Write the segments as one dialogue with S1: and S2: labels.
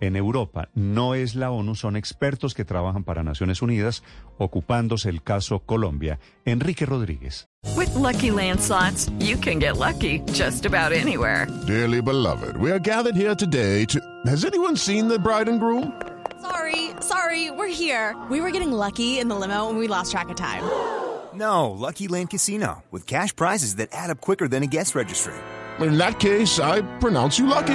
S1: en Europa. No es la ONU, son expertos que trabajan para Naciones Unidas ocupándose el caso Colombia. Enrique Rodríguez.
S2: With Lucky Land slots, you can get lucky just about anywhere.
S3: Dearly beloved, we are gathered here today to. Has anyone seen the bride and groom?
S4: Sorry, sorry, we're here. We were getting lucky in the limo and we lost track of time.
S5: No, Lucky Land Casino, with cash prizes that add up quicker than a guest registry.
S3: In that case, I pronounce you lucky.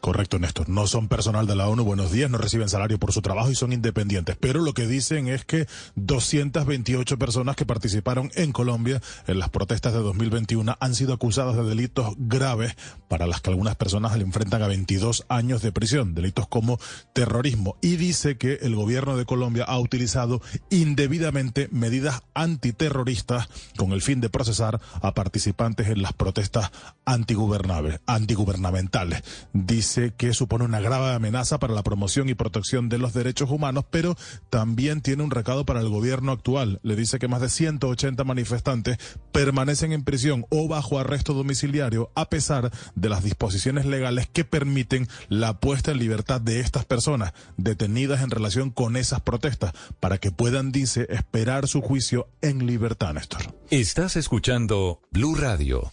S6: Correcto, Néstor. No son personal de la ONU, buenos días, no reciben salario por su trabajo y son independientes. Pero lo que dicen es que 228 personas que participaron en Colombia en las protestas de 2021 han sido acusadas de delitos graves para las que algunas personas le enfrentan a 22 años de prisión, delitos como terrorismo. Y dice que el gobierno de Colombia ha utilizado indebidamente medidas antiterroristas con el fin de procesar a participantes en las protestas antigubernamentales. Dice que supone una grave amenaza para la promoción y protección de los derechos humanos, pero también tiene un recado para el gobierno actual. Le dice que más de 180 manifestantes permanecen en prisión o bajo arresto domiciliario a pesar de las disposiciones legales que permiten la puesta en libertad de estas personas detenidas en relación con esas protestas para que puedan, dice, esperar su juicio en libertad, Néstor.
S7: Estás escuchando Blue Radio.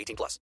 S8: 18 plus.